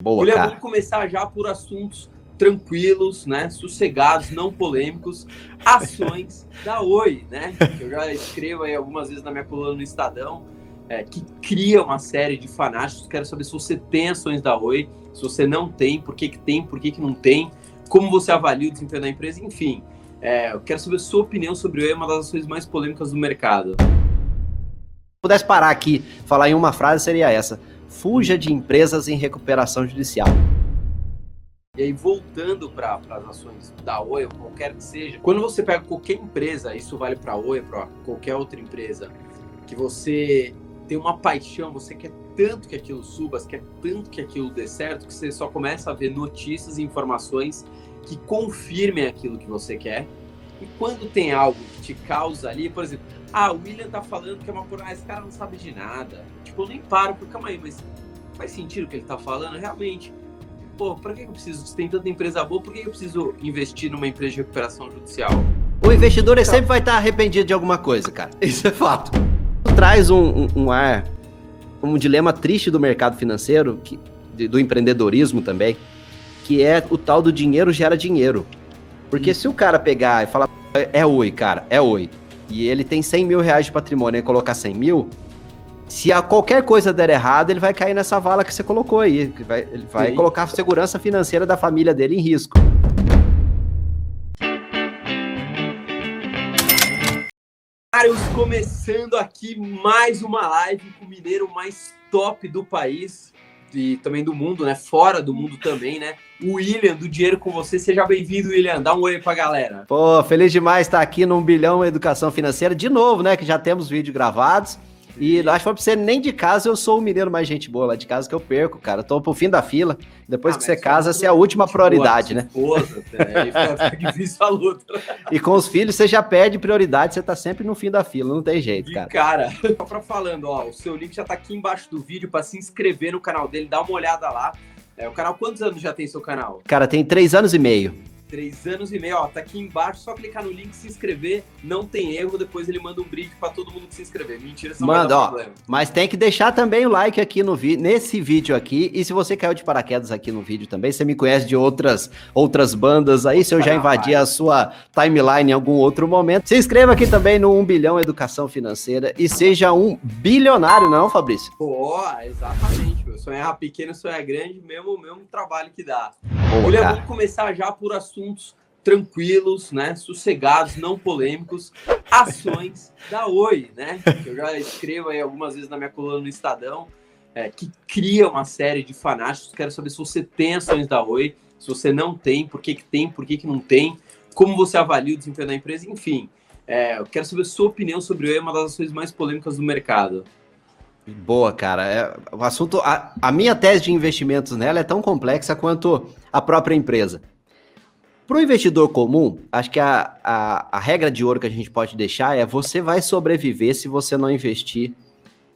Boa, cara. vamos começar já por assuntos tranquilos, né, sossegados, não polêmicos, ações da Oi, né, que eu já escrevo aí algumas vezes na minha coluna no Estadão, é, que cria uma série de fanáticos. Quero saber se você tem ações da Oi, se você não tem, por que, que tem, por que, que não tem, como você avalia o desempenho da empresa, enfim. É, eu quero saber sua opinião sobre o Oi, uma das ações mais polêmicas do mercado. Se pudesse parar aqui, falar em uma frase, seria essa fuja de empresas em recuperação judicial. E aí, voltando para as ações da Oi, ou qualquer que seja, quando você pega qualquer empresa, isso vale para a Oi, para qualquer outra empresa, que você tem uma paixão, você quer tanto que aquilo suba, quer tanto que aquilo dê certo, que você só começa a ver notícias e informações que confirmem aquilo que você quer. E quando tem algo que te causa ali, por exemplo, ah, o William tá falando que é uma porra, ah, esse cara não sabe de nada. Tipo, eu nem paro, porque calma aí, mas faz sentido o que ele tá falando? Realmente. Pô, pra que eu preciso? Se tem tanta empresa boa, por que eu preciso investir numa empresa de recuperação judicial? O investidor sempre vai estar arrependido de alguma coisa, cara. Isso é fato. Traz um, um, um ar, um dilema triste do mercado financeiro, que, do empreendedorismo também, que é o tal do dinheiro gera dinheiro. Porque hum. se o cara pegar e falar, é oi, cara, é oi e ele tem 100 mil reais de patrimônio e colocar 100 mil, se a qualquer coisa der errado, ele vai cair nessa vala que você colocou aí. Vai, ele vai colocar a segurança financeira da família dele em risco. Caros, começando aqui mais uma live com o mineiro mais top do país e também do mundo, né? Fora do mundo também, né? O William, do Dinheiro com Você. Seja bem-vindo, William. Dá um oi pra galera. Pô, feliz demais estar aqui no Bilhão Educação Financeira de novo, né? Que já temos vídeos gravados. E acho que pra você, nem de casa eu sou o mineiro mais gente boa lá de casa que eu perco, cara. Eu tô pro fim da fila. Depois ah, que você casa, você é a última prioridade, boa, né? Esposa, é, fica, fica difícil a luta. E com os filhos, você já perde prioridade, você tá sempre no fim da fila, não tem jeito, cara. E, cara, só pra falando, ó, o seu link já tá aqui embaixo do vídeo para se inscrever no canal dele, dá uma olhada lá. É, o canal, quantos anos já tem seu canal? Cara, tem três anos e meio. Três anos e meio, ó, tá aqui embaixo, só clicar no link, se inscrever, não tem erro, depois ele manda um brinde para todo mundo que se inscrever. Mentira, só manda, ó, problema. Mas tem que deixar também o like aqui no vídeo, nesse vídeo aqui, e se você caiu de paraquedas aqui no vídeo também, você me conhece de outras outras bandas aí, se eu já invadi a sua timeline em algum outro momento, se inscreva aqui também no 1 bilhão educação financeira e seja um bilionário, não, Fabrício? Pô, exatamente, meu. Sonhar pequeno, sonhar grande, mesmo mesmo trabalho que dá. Boa, vamos começar já por assunto assuntos tranquilos, né, sossegados, não polêmicos, ações da Oi, né, que eu já escrevo aí algumas vezes na minha coluna no Estadão, é, que cria uma série de fanáticos. Quero saber se você tem ações da Oi, se você não tem, por que, que tem, por que, que não tem, como você avalia o desempenho da empresa, enfim. É, eu quero saber sua opinião sobre o Oi, uma das ações mais polêmicas do mercado. Boa, cara. É, o assunto, a, a minha tese de investimentos nela é tão complexa quanto a própria empresa. Para o investidor comum, acho que a, a, a, regra de ouro que a gente pode deixar é você vai sobreviver se você não investir,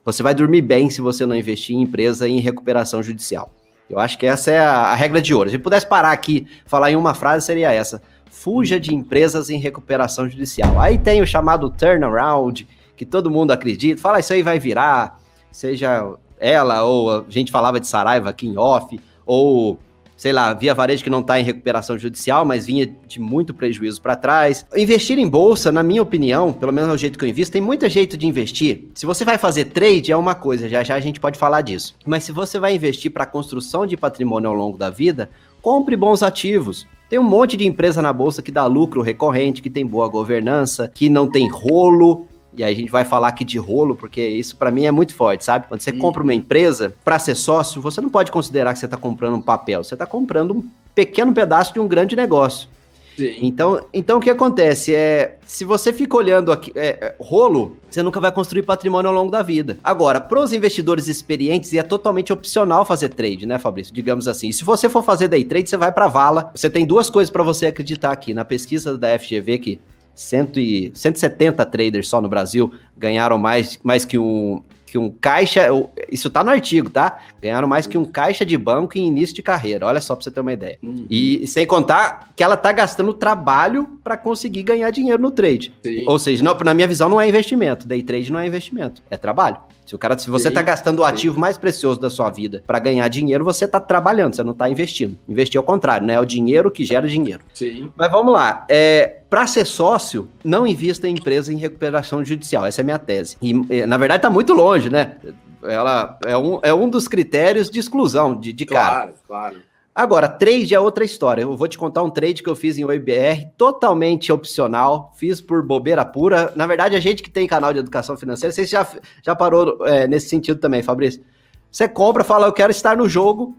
você vai dormir bem se você não investir em empresa em recuperação judicial. Eu acho que essa é a, a regra de ouro. Se pudesse parar aqui, falar em uma frase, seria essa: fuja de empresas em recuperação judicial. Aí tem o chamado turnaround, que todo mundo acredita, fala isso aí vai virar, seja ela ou a gente falava de Saraiva aqui em off, ou sei lá, via varejo que não está em recuperação judicial, mas vinha de muito prejuízo para trás. Investir em bolsa, na minha opinião, pelo menos é o jeito que eu invisto, tem muito jeito de investir. Se você vai fazer trade, é uma coisa, já já a gente pode falar disso. Mas se você vai investir para construção de patrimônio ao longo da vida, compre bons ativos. Tem um monte de empresa na bolsa que dá lucro recorrente, que tem boa governança, que não tem rolo, e aí a gente vai falar aqui de rolo, porque isso para mim é muito forte, sabe? Quando você hum. compra uma empresa, para ser sócio, você não pode considerar que você está comprando um papel, você está comprando um pequeno pedaço de um grande negócio. Sim. Então, então o que acontece é, se você fica olhando aqui, é, é, rolo, você nunca vai construir patrimônio ao longo da vida. Agora, para os investidores experientes, é totalmente opcional fazer trade, né, Fabrício? Digamos assim. E se você for fazer day trade, você vai para vala. Você tem duas coisas para você acreditar aqui na pesquisa da FGV que E, 170 traders só no Brasil ganharam mais, mais que um que um caixa, isso tá no artigo, tá? Ganharam mais que um caixa de banco em início de carreira. Olha só para você ter uma ideia. Uhum. E sem contar que ela tá gastando trabalho para conseguir ganhar dinheiro no trade. Sim. Ou seja, não, na minha visão não é investimento. Day trade não é investimento, é trabalho. Se o cara, se você está gastando o ativo sim. mais precioso da sua vida para ganhar dinheiro, você está trabalhando, você não está investindo. Investir é o contrário, né? É o dinheiro que gera dinheiro. Sim. Mas vamos lá. É, para ser sócio, não invista em empresa em recuperação judicial. Essa é a minha tese. E, na verdade, está muito longe, né? Ela é um, é um dos critérios de exclusão de, de claro, cara. Claro, claro. Agora, trade é outra história. Eu vou te contar um trade que eu fiz em OIBR, totalmente opcional, fiz por bobeira pura. Na verdade, a gente que tem canal de educação financeira, você já, já parou é, nesse sentido também, Fabrício. Você compra, fala, eu quero estar no jogo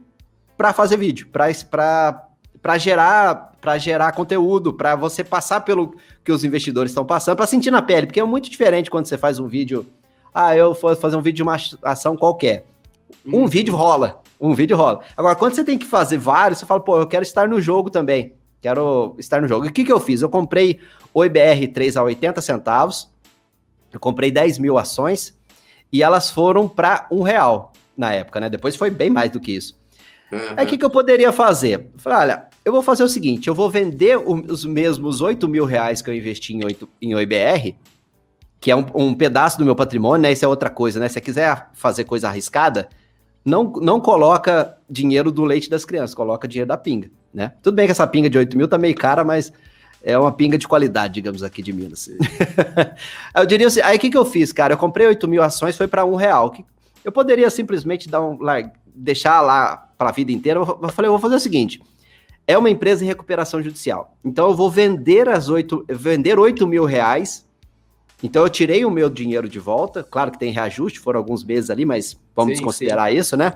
para fazer vídeo, para gerar para gerar conteúdo, para você passar pelo que os investidores estão passando, para sentir na pele, porque é muito diferente quando você faz um vídeo. Ah, eu vou fazer um vídeo de uma ação qualquer. Um uhum. vídeo rola, um vídeo rola. Agora, quando você tem que fazer vários, você fala, pô, eu quero estar no jogo também. Quero estar no jogo. E o que, que eu fiz? Eu comprei o IBR 3 a 80 centavos. Eu comprei 10 mil ações e elas foram para um real na época, né? Depois foi bem mais do que isso. Uhum. Aí o que, que eu poderia fazer? Eu falei, olha, eu vou fazer o seguinte: eu vou vender os mesmos 8 mil reais que eu investi em, 8, em OIBR, que é um, um pedaço do meu patrimônio, né? Isso é outra coisa, né? Se você quiser fazer coisa arriscada, não, não coloca dinheiro do leite das crianças, coloca dinheiro da pinga, né? Tudo bem que essa pinga de 8 mil tá meio cara, mas é uma pinga de qualidade, digamos, aqui de Minas. eu diria assim, aí o que, que eu fiz, cara? Eu comprei 8 mil ações, foi para um real. Eu poderia simplesmente dar um, lá, deixar lá para a vida inteira. Eu falei, eu vou fazer o seguinte: é uma empresa em recuperação judicial. Então eu vou vender as 8, vender 8 mil reais então eu tirei o meu dinheiro de volta. Claro que tem reajuste, foram alguns meses ali, mas vamos sim, desconsiderar sim. isso, né?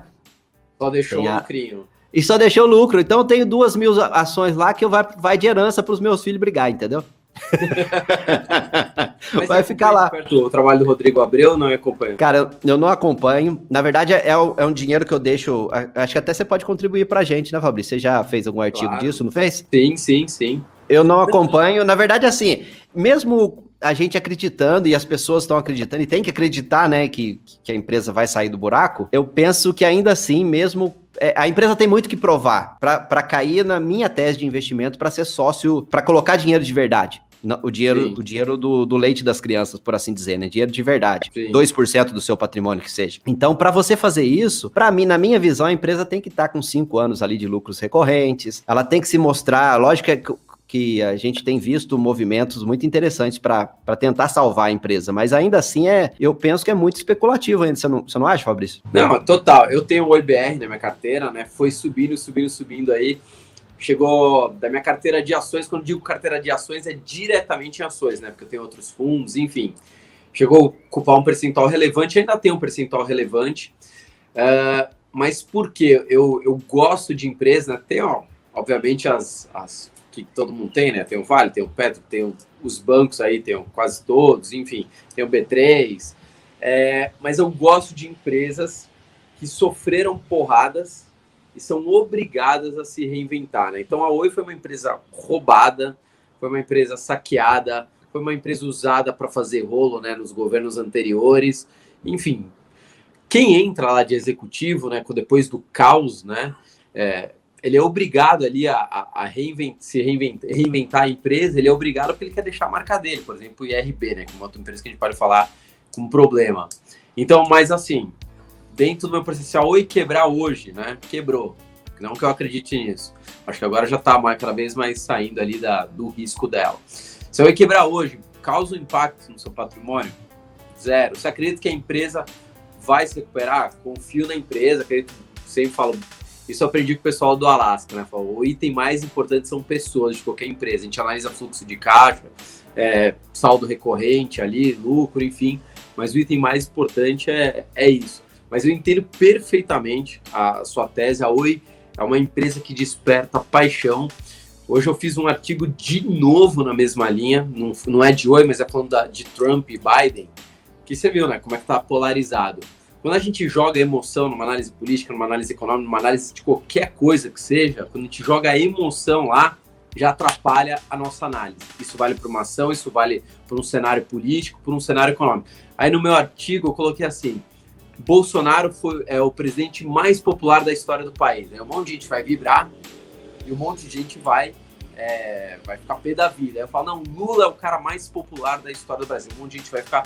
Só deixou o lucrinho. E só deixou lucro. Então eu tenho duas mil ações lá que eu vai, vai de herança para os meus filhos brigar, entendeu? vai ficar lá. O trabalho do Rodrigo Abreu não acompanha? Cara, eu, eu não acompanho. Na verdade, é, é um dinheiro que eu deixo. Acho que até você pode contribuir pra gente, né, Fabrício? Você já fez algum artigo claro. disso, não fez? Sim, sim, sim. Eu não acompanho. Na verdade, assim, mesmo a gente acreditando e as pessoas estão acreditando e tem que acreditar, né, que, que a empresa vai sair do buraco, eu penso que ainda assim, mesmo é, a empresa tem muito que provar para cair na minha tese de investimento para ser sócio, para colocar dinheiro de verdade. O dinheiro, o dinheiro do, do, leite das crianças, por assim dizer, né? Dinheiro de verdade. Sim. 2% do seu patrimônio que seja. Então, para você fazer isso, para mim, na minha visão, a empresa tem que estar tá com 5 anos ali de lucros recorrentes. Ela tem que se mostrar, lógico que que a gente tem visto movimentos muito interessantes para tentar salvar a empresa, mas ainda assim é, eu penso que é muito especulativo ainda, você não, você não acha, Fabrício? Não, total. Eu tenho o OIBR na minha carteira, né? Foi subindo, subindo, subindo aí. Chegou da minha carteira de ações, quando digo carteira de ações, é diretamente em ações, né? Porque eu tenho outros fundos, enfim. Chegou a ocupar um percentual relevante, ainda tem um percentual relevante. Uh, mas por quê? Eu, eu gosto de empresa, né? tem, ó, obviamente, as, as que todo mundo tem, né? Tem o Vale, tem o Petro, tem o, os bancos aí, tem o, quase todos, enfim, tem o B3. É, mas eu gosto de empresas que sofreram porradas e são obrigadas a se reinventar, né? Então a Oi foi uma empresa roubada, foi uma empresa saqueada, foi uma empresa usada para fazer rolo, né, nos governos anteriores. Enfim, quem entra lá de executivo, né, depois do caos, né, é, ele é obrigado ali a, a, a reinvent, se reinventar, a empresa, ele é obrigado porque ele quer deixar a marca dele, por exemplo, o IRB, né, que é uma outra empresa que a gente pode falar com problema. Então, mas assim, dentro do meu potencial, oi quebrar hoje, né, quebrou. Não que eu acredite nisso. Acho que agora já está cada vez mais saindo ali da, do risco dela. Se eu quebrar hoje, causa um impacto no seu patrimônio? Zero. Você acredita que a empresa vai se recuperar? Confio na empresa, acredito, sempre falo isso eu aprendi com o pessoal do Alasca, né? o item mais importante são pessoas de qualquer empresa. A gente analisa fluxo de caixa, é, saldo recorrente ali, lucro, enfim. Mas o item mais importante é, é isso. Mas eu entendo perfeitamente a sua tese. A Oi é uma empresa que desperta paixão. Hoje eu fiz um artigo de novo na mesma linha, não, não é de Oi, mas é falando da, de Trump e Biden, que você viu, né? Como é que tá polarizado. Quando a gente joga emoção numa análise política, numa análise econômica, numa análise de qualquer coisa que seja, quando a gente joga emoção lá, já atrapalha a nossa análise. Isso vale para uma ação, isso vale para um cenário político, para um cenário econômico. Aí no meu artigo eu coloquei assim: Bolsonaro foi é o presidente mais popular da história do país. Né? Um monte de gente vai vibrar e um monte de gente vai é, vai ficar pé da vida. Aí eu falo, não, Lula é o cara mais popular da história do Brasil. Um monte de gente vai ficar.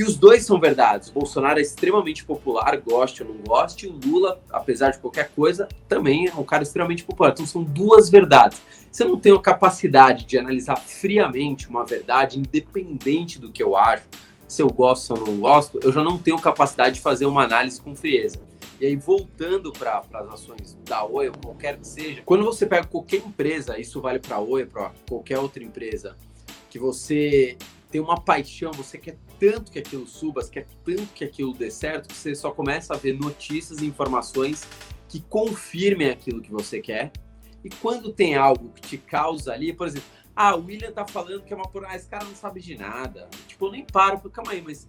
E os dois são verdades. Bolsonaro é extremamente popular, goste ou não goste. O Lula, apesar de qualquer coisa, também é um cara extremamente popular. Então são duas verdades. Se eu não tenho a capacidade de analisar friamente uma verdade, independente do que eu acho, se eu gosto ou não gosto, eu já não tenho capacidade de fazer uma análise com frieza. E aí, voltando para as ações da Oi, ou qualquer que seja, quando você pega qualquer empresa, isso vale para a Oi, para qualquer outra empresa, que você tem uma paixão, você quer tanto que aquilo suba, quer tanto que aquilo dê certo, que você só começa a ver notícias e informações que confirmem aquilo que você quer. E quando tem algo que te causa ali, por exemplo, ah, o William tá falando que é uma por. Ah, esse cara não sabe de nada. Tipo, eu nem paro, porque, calma aí, mas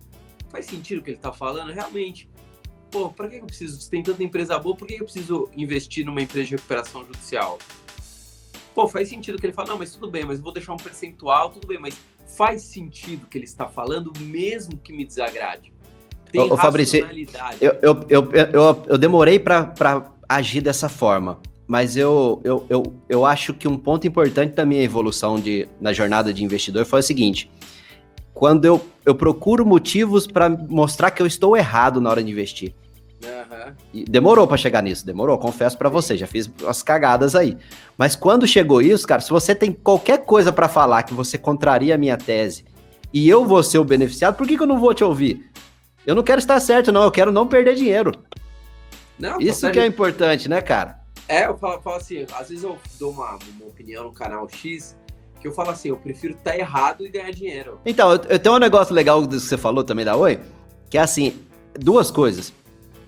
faz sentido o que ele tá falando? Realmente pô, para que eu preciso? Se tem tanta empresa boa, por que eu preciso investir numa empresa de recuperação judicial? Pô, faz sentido que ele fala, não, mas tudo bem, mas eu vou deixar um percentual, tudo bem, mas faz sentido que ele está falando, mesmo que me desagrade. Tem ô, Fabrício, eu, eu, eu, eu, eu demorei para agir dessa forma, mas eu, eu, eu, eu acho que um ponto importante da minha evolução de, na jornada de investidor foi o seguinte: quando eu, eu procuro motivos para mostrar que eu estou errado na hora de investir. Uhum. E demorou para chegar nisso, demorou, confesso para você, já fiz umas cagadas aí. Mas quando chegou isso, cara, se você tem qualquer coisa para falar que você contraria a minha tese e eu vou ser o beneficiado, por que, que eu não vou te ouvir? Eu não quero estar certo, não, eu quero não perder dinheiro. Não, isso que é importante, né, cara? É, eu falo, falo, assim, às vezes eu dou uma, uma opinião no canal X que eu falo assim, eu prefiro estar tá errado e ganhar dinheiro. Então, eu, eu tenho um negócio legal que você falou também da Oi, que é assim, duas coisas.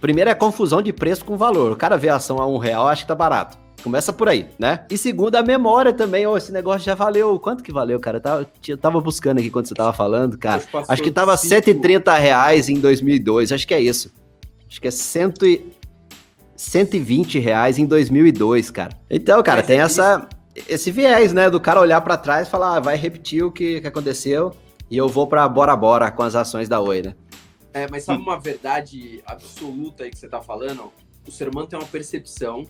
Primeiro é a confusão de preço com valor. O cara vê a ação a um real, acha que tá barato. Começa por aí, né? E segundo, a memória também. Oh, esse negócio já valeu. Quanto que valeu, cara? Eu tava, eu tava buscando aqui quando você tava falando, cara. Acho que tava cinco... 130 reais em 2002. Acho que é isso. Acho que é cento e... 120 reais em 2002, cara. Então, cara, Mas tem é essa, esse viés, né? Do cara olhar para trás e falar, ah, vai repetir o que, que aconteceu e eu vou para bora bora com as ações da Oi, né? É, mas sabe uma verdade absoluta aí que você está falando? O ser humano tem uma percepção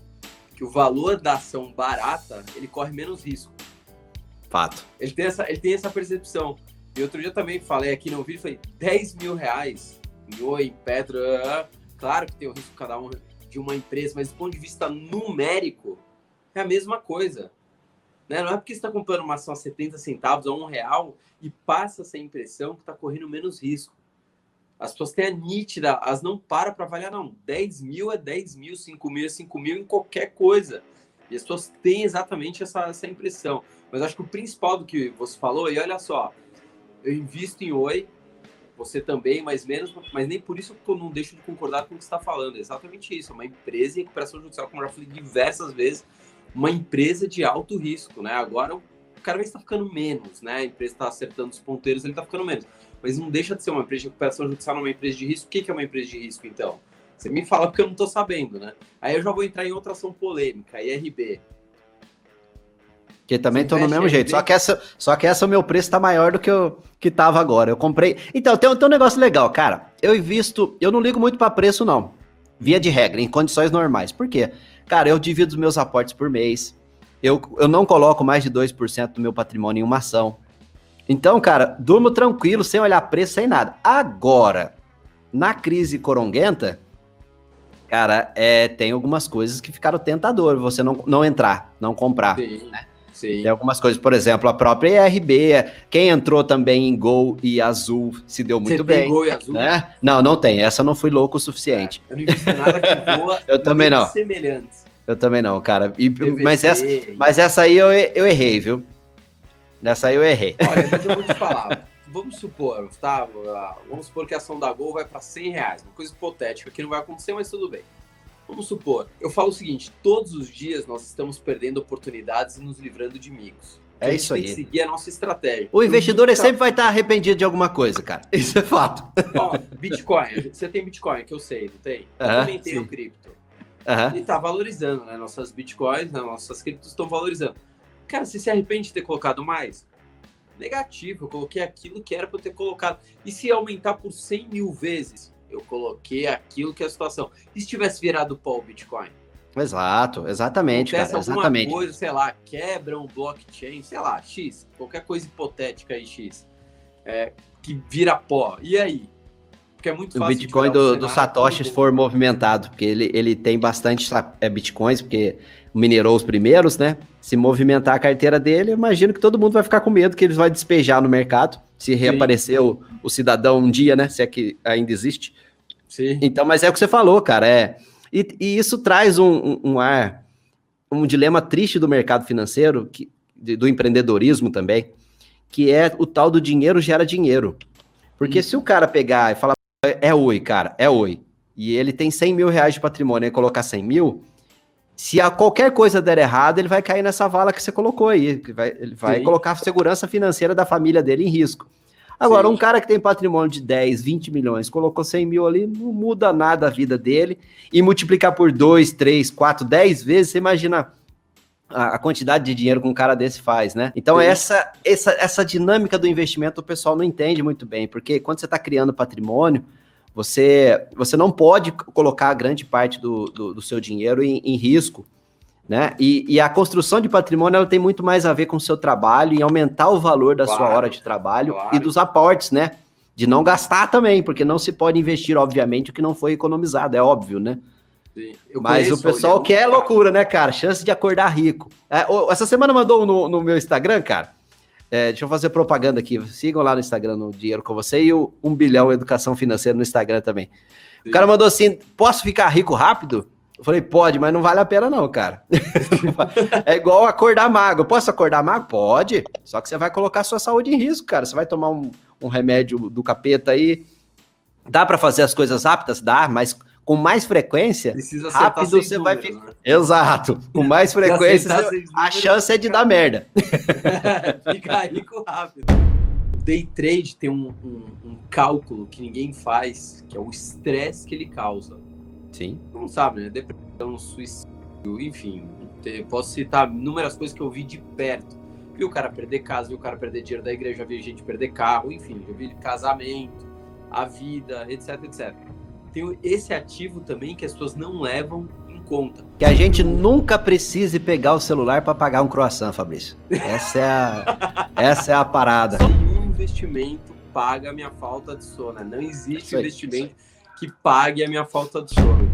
que o valor da ação barata, ele corre menos risco. Fato. Ele tem essa, ele tem essa percepção. E outro dia também falei aqui no vídeo, falei, 10 mil reais em Oi, em Petro, claro que tem o risco cada um de uma empresa, mas do ponto de vista numérico, é a mesma coisa. Né? Não é porque você está comprando uma ação a 70 centavos, a um real, e passa essa impressão que está correndo menos risco. As pessoas têm a nítida, elas não param para avaliar, não. 10 mil é 10 mil, 5 mil é 5 mil em qualquer coisa. E as pessoas têm exatamente essa, essa impressão. Mas acho que o principal do que você falou, e olha só, eu invisto em Oi, você também, mais menos, mas nem por isso eu não deixo de concordar com o que está falando. É exatamente isso. É uma empresa de recuperação judicial, como eu já falei diversas vezes, uma empresa de alto risco, né? Agora o cara vai estar ficando menos, né? A empresa está acertando os ponteiros, ele está ficando menos mas não deixa de ser uma empresa de recuperação judicial numa empresa de risco. O que é uma empresa de risco, então? Você me fala porque eu não estou sabendo, né? Aí eu já vou entrar em outra ação polêmica, IRB. Que também estou no mesmo jeito. Só que, essa, só que essa o meu preço está maior do que o que estava agora. Eu comprei. Então, tem, tem um negócio legal, cara. Eu invisto. Eu não ligo muito para preço, não. Via de regra, em condições normais. Por quê? Cara, eu divido os meus aportes por mês. Eu, eu não coloco mais de 2% do meu patrimônio em uma ação. Então, cara, durmo tranquilo, sem olhar preço, sem nada. Agora, na crise coronguenta, cara, é, tem algumas coisas que ficaram tentador você não, não entrar, não comprar. Sim, né? sim. Tem algumas coisas, por exemplo, a própria IRB, quem entrou também em Gol e Azul se deu muito você bem. Gol e Azul? Né? Não, não tem. Essa não fui louco o suficiente. É, eu não investi nada que voa. eu também não. Semelhantes. Eu também não, cara. E, mas, essa, mas essa aí eu, eu errei, viu? Nessa aí eu errei. Olha, mas eu vou te falar. Vamos supor, tá? Vamos supor que a ação da Gol vai para 100 reais. Uma coisa hipotética que não vai acontecer, mas tudo bem. Vamos supor. Eu falo o seguinte: todos os dias nós estamos perdendo oportunidades e nos livrando de micos. É isso aí. Tem que seguir a nossa estratégia. O investidor nunca... sempre vai estar arrependido de alguma coisa, cara. Isso é fato. Ó, Bitcoin. Você tem Bitcoin, que eu sei, não tem? Eu também tenho sim. cripto. Uhum. E tá valorizando, né? Nossas Bitcoins, né? nossas criptos estão valorizando. Cara, você se arrepende de ter colocado mais? Negativo, eu coloquei aquilo que era para eu ter colocado. E se aumentar por 100 mil vezes? Eu coloquei aquilo que é a situação. E se tivesse virado pó o Bitcoin? Exato, exatamente, Acontece cara, alguma exatamente. coisa, sei lá, quebra um blockchain, sei lá, X, qualquer coisa hipotética aí, X, é, que vira pó. E aí? Porque é muito O fácil. de Bitcoin um do, do Satoshi for movimentado, porque ele, ele tem bastante é, Bitcoins, porque minerou os primeiros, né? Se movimentar a carteira dele, eu imagino que todo mundo vai ficar com medo que eles vão despejar no mercado, se reaparecer o, o cidadão um dia, né? Se é que ainda existe. Sim. Então, mas é o que você falou, cara. É, e, e isso traz um, um- um ar, um dilema triste do mercado financeiro, que, do empreendedorismo também, que é o tal do dinheiro gera dinheiro. Porque Hum. se o cara pegar e falar, é, é oi, cara, é oi, e ele tem 100 mil reais de patrimônio e colocar 100 mil, se a qualquer coisa der errado, ele vai cair nessa vala que você colocou aí, vai, ele vai colocar a segurança financeira da família dele em risco. Agora, Sim. um cara que tem patrimônio de 10, 20 milhões, colocou 100 mil ali, não muda nada a vida dele, e multiplicar por 2, 3, 4, 10 vezes, você imagina a, quantidade de dinheiro que um cara desse faz, né? Então, Sim. essa, essa, essa dinâmica do investimento o pessoal não entende muito bem, porque quando você está criando patrimônio, você, você não pode colocar grande parte do, do, do seu dinheiro em, em risco, né? E, e a construção de patrimônio ela tem muito mais a ver com o seu trabalho e aumentar o valor da sua Claro, hora de trabalho claro. e dos aportes, né? De não gastar também, porque não se pode investir, obviamente, o que não foi economizado, é óbvio, né? Sim. Eu Mas o pessoal olha, quer um loucura, né, cara? Chance de acordar rico. É, essa semana mandou no, no meu Instagram, cara. É, deixa eu fazer propaganda aqui. Sigam lá no Instagram no Dinheiro com você e o 1 bilhão Educação Financeira no Instagram também. O cara mandou assim: posso ficar rico rápido? Eu falei, pode, mas não vale a pena, não, cara. é igual acordar mago. Posso acordar mago? Pode. Só que você vai colocar a sua saúde em risco, cara. Você vai tomar um, um remédio do capeta aí. Dá pra fazer as coisas rápidas? Dá, mas com mais frequência, Precisa rápido você vai ficar. né? Exato. Com mais frequência, você- a chance é de dar merda. Fica rico rápido. O day trade tem um, um- um cálculo que ninguém faz, que é o estresse que ele causa. Sim. Não sabe, né? Depressão, suicídio, enfim. Posso citar inúmeras coisas que eu vi de perto. Vi o cara perder casa, vi o cara perder dinheiro da igreja, já vi gente perder carro, enfim, já vi casamento, a vida, etc, etc. Tem esse ativo também que as pessoas não levam em conta. Que a gente nunca precise pegar o celular para pagar um croissant, Fabrício. Essa é a, essa é a parada. Nenhum investimento paga a minha falta de sono. Não existe aí, investimento que pague a minha falta de sono.